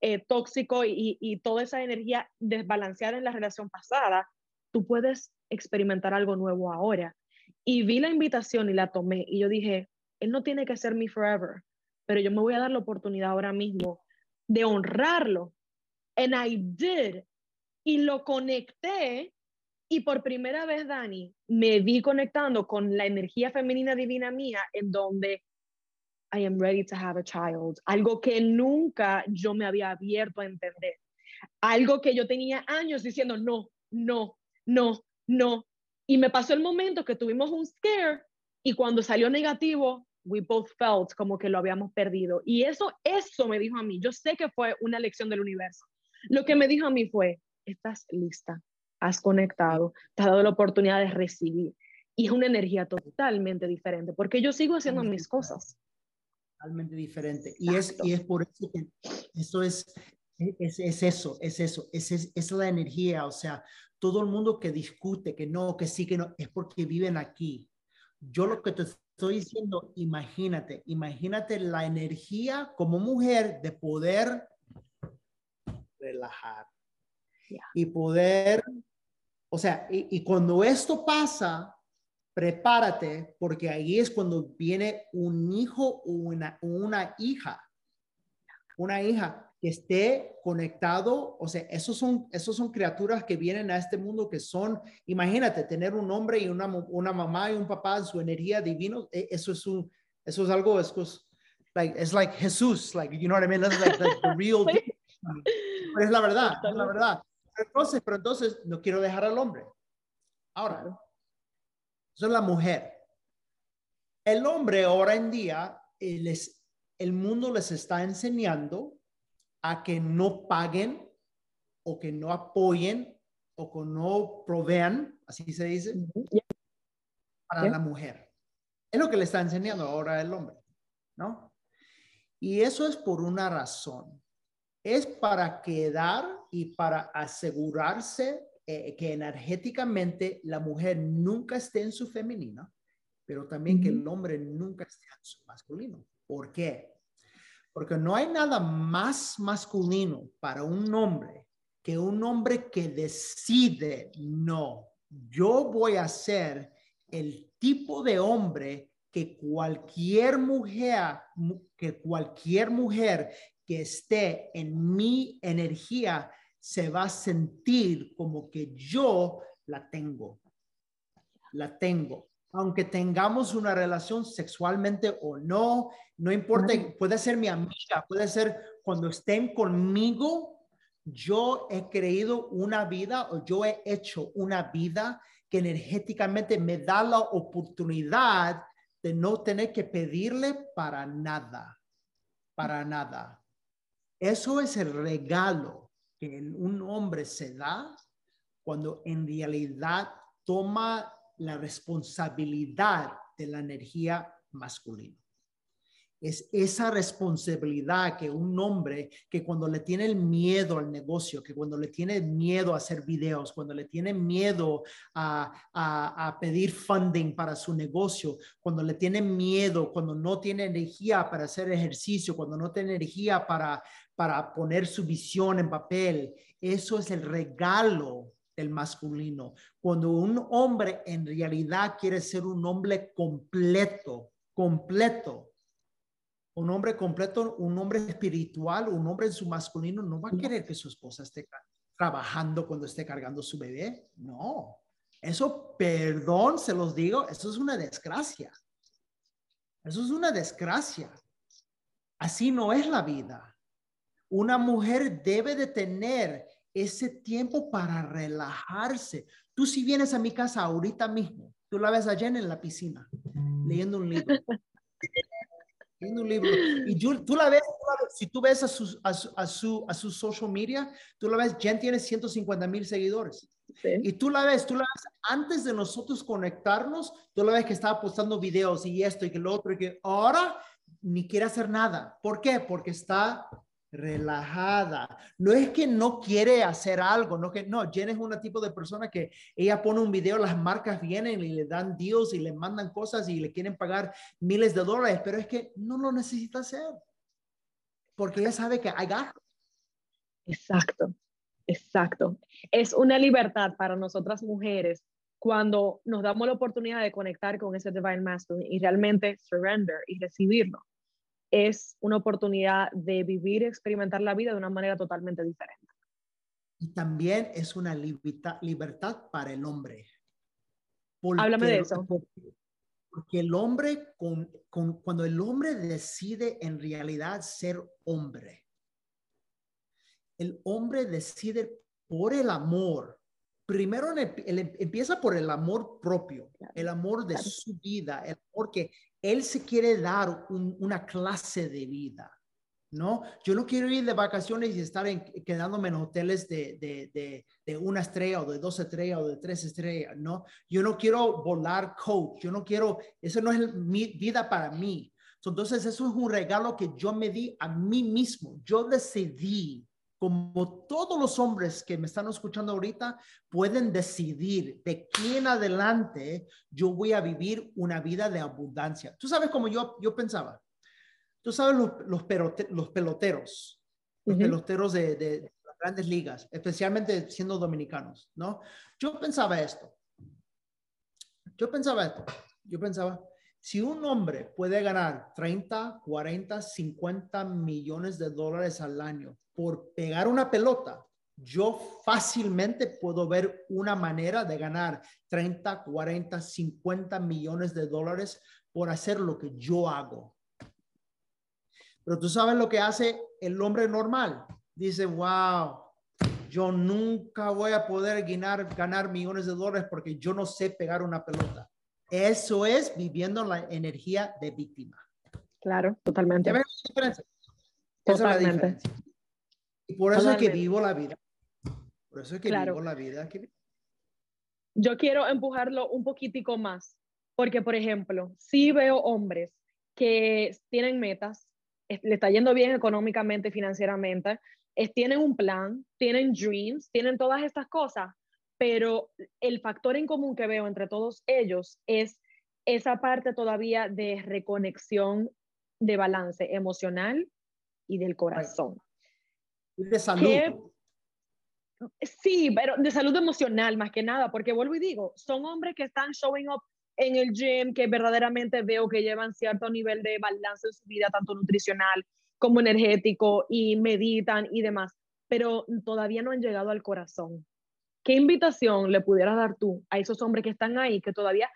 eh, tóxico y, y toda esa energía desbalanceada en la relación pasada, tú puedes experimentar algo nuevo ahora. Y vi la invitación y la tomé y yo dije, él no tiene que ser mi forever, pero yo me voy a dar la oportunidad ahora mismo de honrarlo. And I did y lo conecté y por primera vez, Dani, me vi conectando con la energía femenina divina mía en donde I am ready to have a child, algo que nunca yo me había abierto a entender, algo que yo tenía años diciendo no, no, no, no. Y me pasó el momento que tuvimos un scare y cuando salió negativo, we both felt como que lo habíamos perdido. Y eso, eso me dijo a mí, yo sé que fue una lección del universo. Lo que me dijo a mí fue, estás lista, has conectado, te has dado la oportunidad de recibir. Y es una energía totalmente diferente, porque yo sigo haciendo mis cosas. Totalmente diferente. Y es, y es por eso que eso es, es, es eso, es eso, es, es, es la energía. O sea, todo el mundo que discute, que no, que sí, que no, es porque viven aquí. Yo lo que te estoy diciendo, imagínate, imagínate la energía como mujer de poder relajar, y poder, o sea, y, cuando esto pasa, prepárate porque ahí es cuando viene un hijo o una, una hija, una hija que esté conectado, o sea, esos son, esos son criaturas que vienen a este mundo que son, imagínate, tener un hombre y una, una mamá y un papá en su energía divino, e, eso es un, eso es algo, es, like, it's like Jesús, like, you know what I mean, that's like, the real, es la verdad, es la verdad. Entonces, pero entonces no quiero dejar al hombre. Ahora, eso es la mujer. El hombre ahora en día, el, el mundo les está enseñando a que no paguen o que no apoyen o que no provean, así se dice, para la mujer. Es lo que le está enseñando ahora el hombre, ¿no? Y eso es por una razón es para quedar y para asegurarse eh, que energéticamente la mujer nunca esté en su femenina, pero también que el hombre nunca esté en su masculino. ¿Por qué? Porque no hay nada más masculino para un hombre que un hombre que decide, no, yo voy a ser el tipo de hombre que cualquier mujer, que cualquier mujer que esté en mi energía se va a sentir como que yo la tengo. La tengo. Aunque tengamos una relación sexualmente o no, no importa, puede ser mi amiga, puede ser cuando estén conmigo, yo he creído una vida o yo he hecho una vida que energéticamente me da la oportunidad de no tener que pedirle para nada, para nada. Eso es el regalo que un hombre se da cuando en realidad toma la responsabilidad de la energía masculina. Es esa responsabilidad que un hombre que cuando le tiene el miedo al negocio, que cuando le tiene miedo a hacer videos, cuando le tiene miedo a, a, pedir funding para su negocio, cuando le tiene miedo, cuando no tiene energía para hacer ejercicio, cuando no tiene energía para, para poner su visión en papel, eso es el regalo del masculino. Cuando un hombre en realidad quiere ser un hombre completo, completo, un hombre completo, un hombre espiritual, un hombre en su masculino, no va a querer que su esposa esté trabajando cuando esté cargando su bebé. No, eso, perdón, se los digo, eso es una desgracia. Eso es una desgracia. Así no es la vida. Una mujer debe de tener ese tiempo para relajarse. Tú si vienes a mi casa ahorita mismo, tú la ves a Jen en la piscina, leyendo un libro. un libro. Y tú, la ves, si tú ves a su, a, su, a, su, social media, tú la ves, Jen tiene 150 mil seguidores. Y tú la ves, tú la ves, antes de nosotros conectarnos, tú la ves que estaba postando videos y esto y que lo otro y que ahora ni quiere hacer nada. ¿Por qué? Porque está relajada. No es que no quiere hacer algo, no que no, Jen es una tipo de persona que ella pone un video, las marcas vienen y le dan deals y le mandan cosas y le quieren pagar miles de dólares, pero es que no lo necesita hacer. Porque ella sabe que hay gasto. Exacto, exacto. Es una libertad para nosotras mujeres cuando nos damos la oportunidad de conectar con ese Divine Masculine y realmente surrender y recibirlo es una oportunidad de vivir y experimentar la vida de una manera totalmente diferente. Y también es una libertad para el hombre. Háblame de eso. Porque el hombre, con, cuando el hombre decide en realidad ser hombre, el hombre decide por el amor. Primero empieza por el amor propio, el amor de su vida, el amor que él se quiere dar una clase de vida, ¿no? Yo no quiero ir de vacaciones y estar quedándome en hoteles de, una estrella o de dos estrellas o de tres estrellas, ¿no? Yo no quiero volar coach, yo no quiero, eso no es mi vida para mí. Entonces, eso es un regalo que yo me di a mí mismo. Yo decidí como todos los hombres que me están escuchando ahorita pueden decidir de quién adelante yo voy a vivir una vida de abundancia. Tú sabes cómo yo, yo pensaba. Tú sabes los, los, los peloteros, los peloteros de, de, las grandes ligas, especialmente siendo dominicanos, ¿no? Yo pensaba esto. Yo pensaba esto. Yo pensaba, si un hombre puede ganar 30, 40, 50 millones de dólares al año por pegar una pelota, yo fácilmente puedo ver una manera de ganar 30, 40, 50 millones de dólares por hacer lo que yo hago. Pero tú sabes lo que hace el hombre normal. Dice, wow, yo nunca voy a poder ganar, ganar millones de dólares porque yo no sé pegar una pelota. Eso es viviendo la energía de víctima. Claro, totalmente. Totalmente. Y por eso es que vivo la vida. Por eso es que vivo la vida. Yo quiero empujarlo un poquitico más, porque, por ejemplo, si veo hombres que tienen metas, le está yendo bien económicamente, financieramente, tienen un plan, tienen dreams, tienen todas estas cosas, pero el factor en común que veo entre todos ellos es esa parte todavía de reconexión de balance emocional y del corazón de salud. sí, pero de salud emocional más que nada, porque vuelvo y digo, son hombres que están showing up en el gym, que verdaderamente veo que llevan cierto nivel de balance en su vida, tanto nutricional como energético, y meditan y demás, pero todavía no han llegado al corazón. ¿Qué invitación le pudieras dar tú a esos hombres que están ahí, que todavía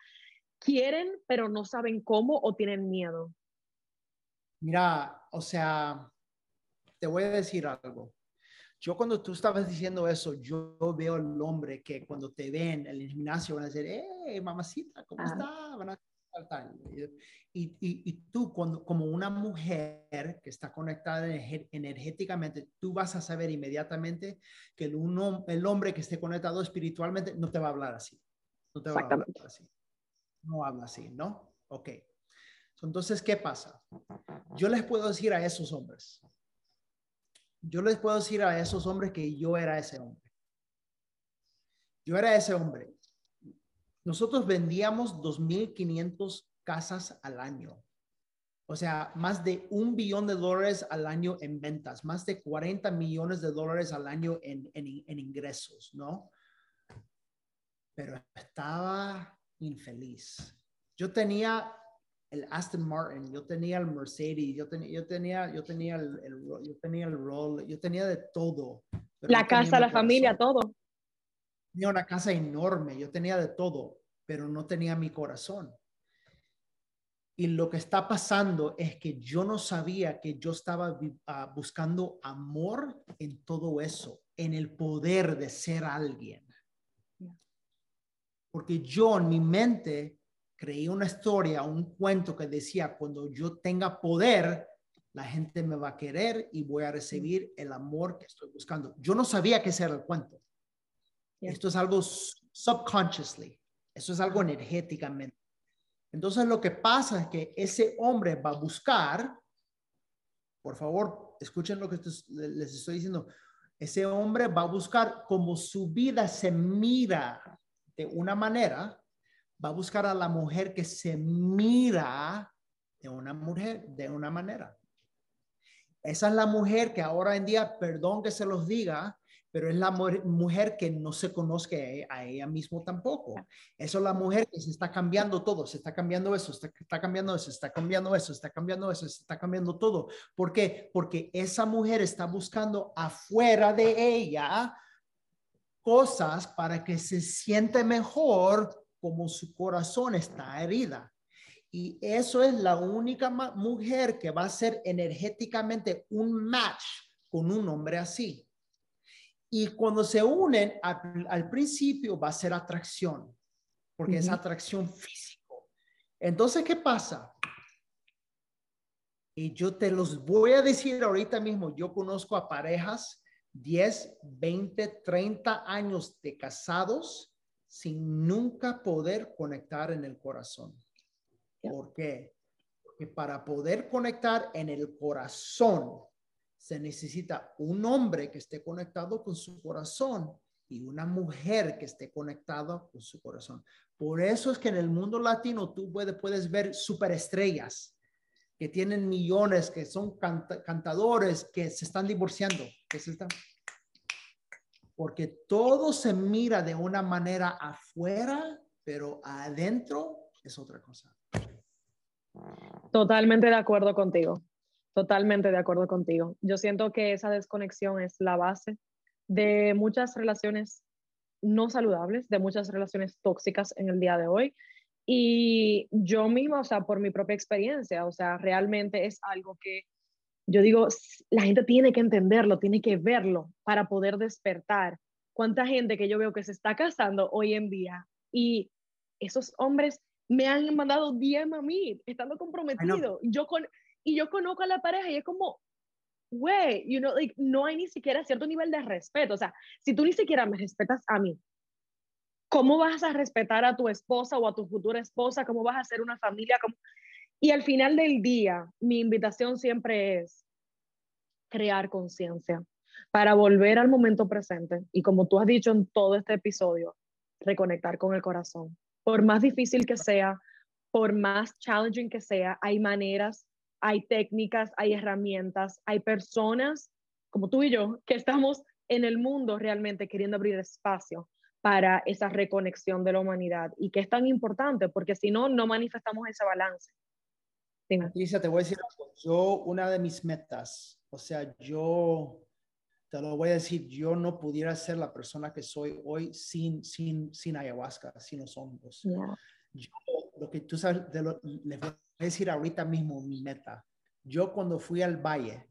quieren, pero no saben cómo o tienen miedo? Mira, o sea, te voy a decir algo. Yo cuando tú estabas diciendo eso, yo veo al hombre que cuando te ven en el gimnasio van a decir, ¡eh, mamacita, ¿cómo ah. está? Van a Y, y, tú, cuando, como una mujer que está conectada energéticamente, tú vas a saber inmediatamente que el, uno, el hombre que esté conectado espiritualmente no te va a hablar así. No te va a hablar así. No habla así, ¿no? Ok. Entonces, ¿qué pasa? Yo les puedo decir a esos hombres, yo les puedo decir a esos hombres que yo era ese hombre. Yo era ese hombre. Nosotros vendíamos 2.500 casas al año. O sea, más de un billón de dólares al año en ventas, más de 40 millones de dólares al año en, en, ingresos, ¿no? Pero estaba infeliz. Yo tenía el Aston Martin, yo tenía el Mercedes, yo, tenía, yo tenía, yo tenía el, yo tenía el rol, yo tenía de todo. La casa, la familia, todo. Tenía una casa enorme, yo tenía de todo, pero no tenía mi corazón. Y lo que está pasando es que yo no sabía que yo estaba uh, buscando amor en todo eso, en el poder de ser alguien. Porque yo en mi mente creí una historia, un cuento que decía, cuando yo tenga poder, la gente me va a querer y voy a recibir el amor que estoy buscando. Yo no sabía que ese era el cuento. Esto es algo subconsciously, eso es algo energéticamente. Entonces lo que pasa es que ese hombre va a buscar, por favor, escuchen lo que les estoy diciendo, ese hombre va a buscar como su vida se mira de una manera, va a buscar a la mujer que se mira de una mujer de una manera. Esa es la mujer que ahora en día, perdón que se los diga, pero es la mujer que no se conozca a ella mismo tampoco. Eso es la mujer que se está cambiando todo, se está cambiando eso, está, está cambiando eso, está cambiando eso, está cambiando eso, se está cambiando todo. ¿Por qué? Porque esa mujer está buscando afuera de ella cosas para que se siente mejor como su corazón está herida. Y eso es la única mujer que va a ser energéticamente un match con un hombre así. Y cuando se unen, al, principio va a ser atracción, porque es atracción físico. Entonces, ¿qué pasa? Y yo te los voy a decir ahorita mismo, yo conozco a parejas 10, 20, 30 años de casados sin nunca poder conectar en el corazón. ¿Por qué? Porque para poder conectar en el corazón se necesita un hombre que esté conectado con su corazón y una mujer que esté conectada con su corazón. Por eso es que en el mundo latino tú puedes, ver superestrellas que tienen millones, que son cantadores, que se están divorciando, que se están porque todo se mira de una manera afuera, pero adentro es otra cosa. Totalmente de acuerdo contigo, totalmente de acuerdo contigo. Yo siento que esa desconexión es la base de muchas relaciones no saludables, de muchas relaciones tóxicas en el día de hoy. Y yo misma, o sea, por mi propia experiencia, o sea, realmente es algo que yo digo, la gente tiene que entenderlo, tiene que verlo para poder despertar. ¿Cuánta gente que yo veo que se está casando hoy en día y esos hombres me han mandado DM a mí, estando comprometido. Yo con, y yo conozco a la pareja y es como, güey, you know, like, no hay ni siquiera cierto nivel de respeto. O sea, si tú ni siquiera me respetas a mí, ¿cómo vas a respetar a tu esposa o a tu futura esposa? ¿Cómo vas a hacer una familia? ¿Cómo? Y al final del día, mi invitación siempre es crear conciencia para volver al momento presente y como tú has dicho en todo este episodio, reconectar con el corazón. Por más difícil que sea, por más challenging que sea, hay maneras, hay técnicas, hay herramientas, hay personas como tú y yo que estamos en el mundo realmente queriendo abrir espacio para esa reconexión de la humanidad y que es tan importante porque si no, no manifestamos ese balance. Patricia, te voy a decir Yo, una de mis metas, o sea, yo te lo voy a decir, yo no pudiera ser la persona que soy hoy sin, sin, sin ayahuasca, sin los hongos. Yo, lo que tú sabes, les voy a decir ahorita mismo mi meta. Yo cuando fui al valle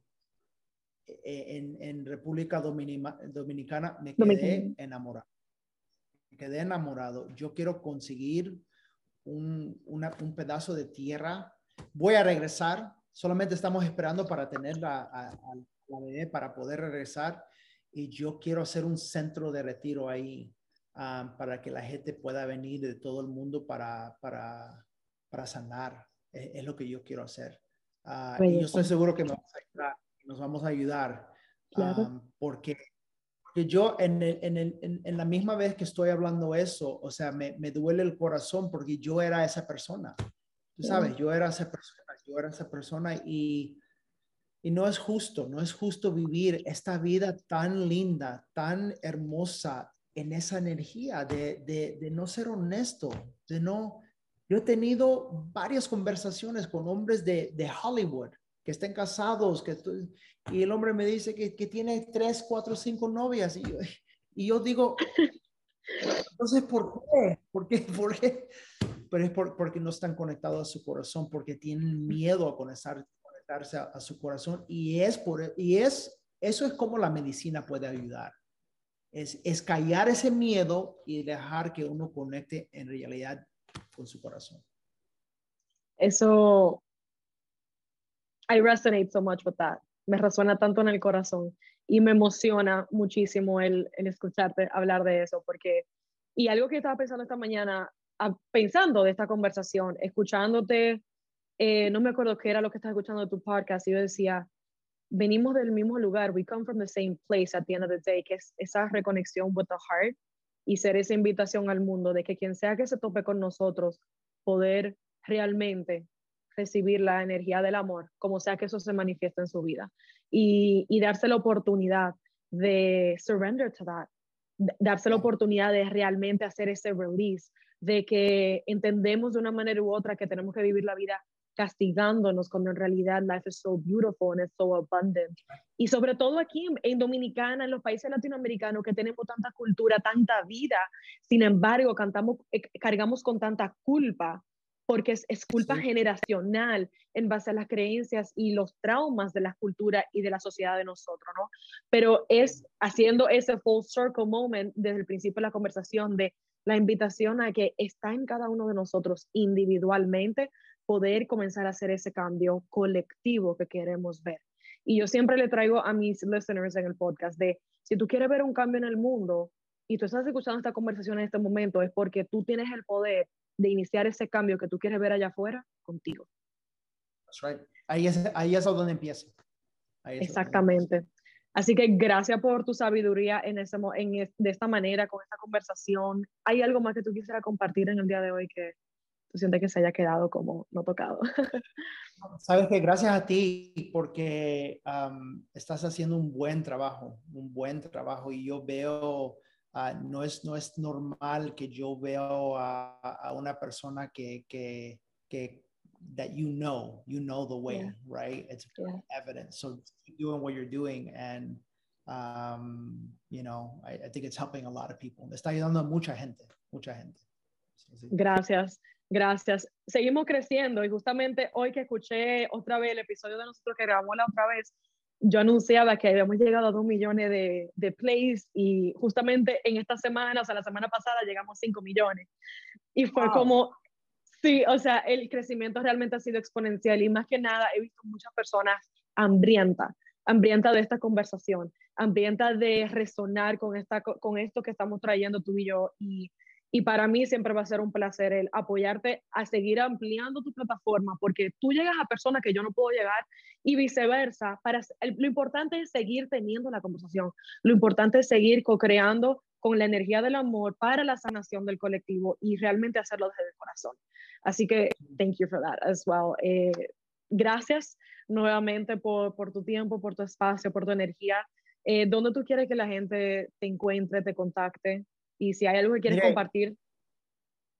e, e, en, en República Dominicana me quedé enamorado. Me quedé enamorado. Yo quiero conseguir un, un pedazo de tierra. Voy a regresar, solamente estamos esperando para tener la, la bebé para poder regresar y yo quiero hacer un centro de retiro ahí ah, para que la gente pueda venir de todo el mundo para, para, para sanar. Es, lo que yo quiero hacer. Uh, y yo estoy seguro que nos vamos a ayudar. Ah, porque, porque, yo en, el, en, el, en, la misma vez que estoy hablando eso, o sea, me, me duele el corazón porque yo era esa persona. Tú sabes, yo era esa persona, yo era esa persona y y no es justo, no es justo vivir esta vida tan linda, tan hermosa en esa energía de, de, no ser honesto, de no... Yo he tenido varias conversaciones con hombres de, de Hollywood que estén casados, que y el hombre me dice que, que tiene tres, cuatro, cinco novias y yo, y yo digo, entonces, ¿por qué? ¿Por qué? ¿Por qué? Pero es porque no están conectados a su corazón, porque tienen miedo a conectar, a, su corazón y es por y es eso es como la medicina puede ayudar. Es, es callar ese miedo y dejar que uno conecte en realidad con su corazón. Eso I resonate so much with that. Me resuena tanto en el corazón y me emociona muchísimo el, el escucharte hablar de eso porque y algo que estaba pensando esta mañana pensando de esta conversación, escuchándote eh, no me acuerdo qué era lo que estaba escuchando de tu podcast y yo decía, venimos del mismo lugar, we come from the same place at the end of the day, que es esa reconexión with the heart y ser esa invitación al mundo de que quien sea que se tope con nosotros, poder realmente recibir la energía del amor, como sea que eso se manifieste en su vida. Y, y darse la oportunidad de surrender to that, darse la oportunidad de realmente hacer ese release, de que entendemos de una manera u otra que tenemos que vivir la vida castigándonos cuando en realidad life is so beautiful and it's so abundant. Y sobre todo aquí en Dominicana, en los países latinoamericanos que tenemos tanta cultura, tanta vida, sin embargo, cantamos, eh, cargamos con tanta culpa porque es, es culpa generacional en base a las creencias y los traumas de la cultura y de la sociedad de nosotros, ¿no? Pero es haciendo ese full circle moment desde el principio de la conversación de la invitación a que está en cada uno de nosotros individualmente poder comenzar a hacer ese cambio colectivo que queremos ver. Y yo siempre le traigo a mis listeners en el podcast de, si tú quieres ver un cambio en el mundo y tú estás escuchando esta conversación en este momento, es porque tú tienes el poder de iniciar ese cambio que tú quieres ver allá afuera contigo. That's right. Ahí es, ahí es donde empieza. Exactamente. Así que gracias por tu sabiduría en ese, en, de esta manera, con esta conversación. ¿Hay algo más que tú quisieras compartir en el día de hoy que, que se haya quedado como no tocado. Sabes que gracias a ti porque estás haciendo un buen trabajo, un buen trabajo y yo veo, ah, no, es, no es normal que yo veo a, a una persona que, que, que that you know, you know the way, right? It's yeah. evident. So keep doing what you're doing and um, you know, I, I, think it's helping a lot of people. Está ayudando a mucha gente, mucha gente. Gracias. Gracias. Seguimos creciendo y justamente hoy que escuché otra vez el episodio de nosotros que grabamos la otra vez, yo anunciaba que habíamos llegado a dos millones de, de plays y justamente en esta semana, o sea, la semana pasada llegamos a cinco millones. Y fue como, sí, o sea, el crecimiento realmente ha sido exponencial y más que nada he visto muchas personas hambrientas, hambrientas de esta conversación, hambrientas de resonar con, esta, con esto que estamos trayendo tú y yo y y para mí siempre va a ser un placer el apoyarte a seguir ampliando tu plataforma, porque tú llegas a personas que yo no puedo llegar y viceversa. Para, lo importante es seguir teniendo la conversación. Lo importante es seguir co-creando con la energía del amor para la sanación del colectivo y realmente hacerlo desde el corazón. Así que, thank you for that as well. Eh, gracias nuevamente por, por, tu tiempo, por tu espacio, por tu energía. Eh, ¿Dónde tú quieres que la gente te encuentre, te contacte? Y si hay algo que quieres compartir.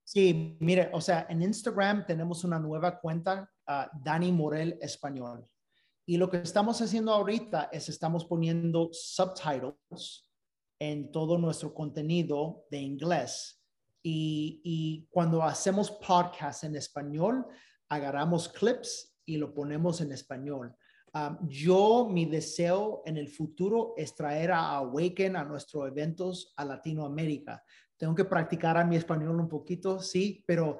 Sí, mire, o sea, en Instagram tenemos una nueva cuenta, uh, Dani Morel Español. Y lo que estamos haciendo ahorita es estamos poniendo subtitles en todo nuestro contenido de inglés. Y, y cuando hacemos podcast en español, agarramos clips y lo ponemos en español. Yo, mi deseo en el futuro es traer a Awaken a nuestros eventos a Latinoamérica. Tengo que practicar a mi español un poquito, sí, pero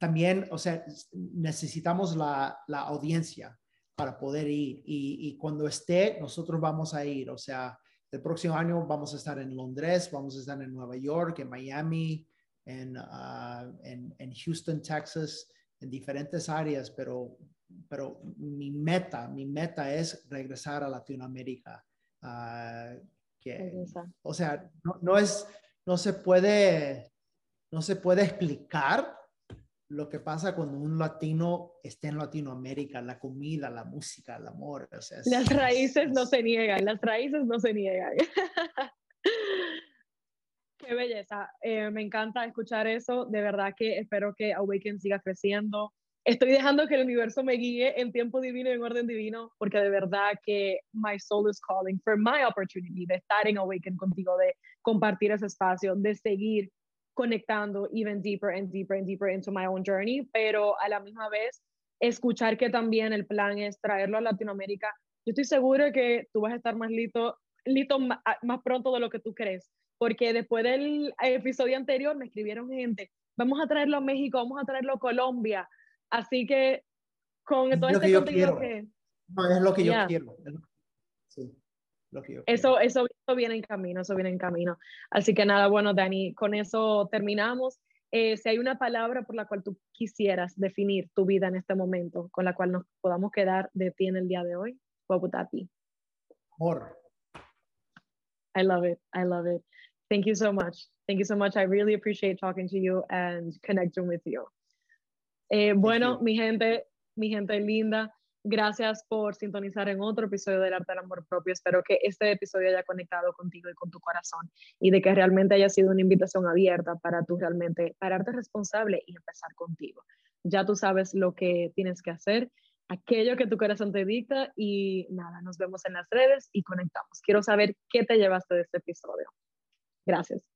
también, o sea, necesitamos la, la audiencia para poder ir. Y, cuando esté, nosotros vamos a ir. O sea, el próximo año vamos a estar en Londres, vamos a estar en Nueva York, en Miami, en, uh, en, en Houston, Texas, en diferentes áreas, pero pero mi meta, mi meta es regresar a Latinoamérica. Ah, que, o sea, no, no, es, no se puede, no se puede explicar lo que pasa cuando un latino está en Latinoamérica, la comida, la música, el amor. O sea, las raíces no se niegan, las raíces no se niegan. Qué belleza, eh, me encanta escuchar eso, de verdad que espero que Awaken siga creciendo, estoy dejando que el universo me guíe en tiempo divino y en orden divino, porque de verdad que my soul is calling for my opportunity de estar en Awaken contigo, de compartir ese espacio, de seguir conectando even deeper and deeper and deeper into my own journey, pero a la misma vez escuchar que también el plan es traerlo a Latinoamérica. Yo estoy segura que tú vas a estar más listo, listo más, más pronto de lo que tú crees, porque después del episodio anterior me escribieron gente, vamos a traerlo a México, vamos a traerlo a Colombia, Así que con todo este contenido que... No, es lo que yo quiero. Sí, lo que yo eso, eso, viene en camino, eso viene en camino. Así que nada, bueno, Dani, con eso terminamos. Eh, si hay una palabra por la cual tú quisieras definir tu vida en este momento, con la cual nos podamos quedar de ti en el día de hoy, be? Amor. I love it. I love it. Thank you so much. Thank you so much. I really appreciate talking to you and connecting with you. Eh, bueno, mi gente, mi gente linda, gracias por sintonizar en otro episodio del Arte del Amor Propio. Espero que este episodio haya conectado contigo y con tu corazón y de que realmente haya sido una invitación abierta para tú realmente pararte responsable y empezar contigo. Ya tú sabes lo que tienes que hacer, aquello que tu corazón te dicta y nada, nos vemos en las redes y conectamos. Quiero saber qué te llevaste de este episodio. Gracias.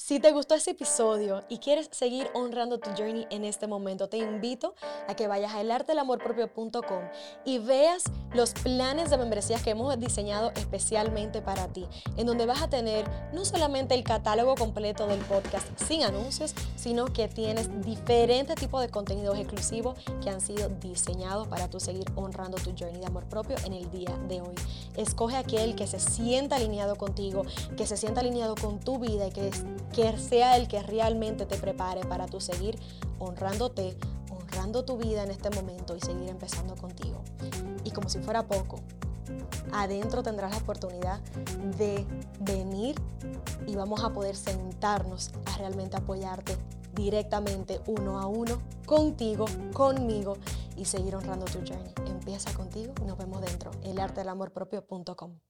Si te gustó este episodio y quieres seguir honrando tu journey en este momento, te invito a que vayas a elartelamorpropio.com y veas los planes de membresías que hemos diseñado especialmente para ti, en donde vas a tener no solamente el catálogo completo del podcast sin anuncios, sino que tienes diferentes tipos de contenidos exclusivos que han sido diseñados para tú seguir honrando tu journey de amor propio en el día de hoy. Escoge aquel que se sienta alineado contigo, que se sienta alineado con tu vida y que que sea el que realmente te prepare para tu seguir honrándote, honrando tu vida en este momento y seguir empezando contigo. Y como si fuera poco, adentro tendrás la oportunidad de venir y vamos a poder sentarnos a realmente apoyarte directamente uno a uno, contigo, conmigo y seguir honrando tu journey. Empieza contigo nos vemos dentro, elartedelamorpropio.com.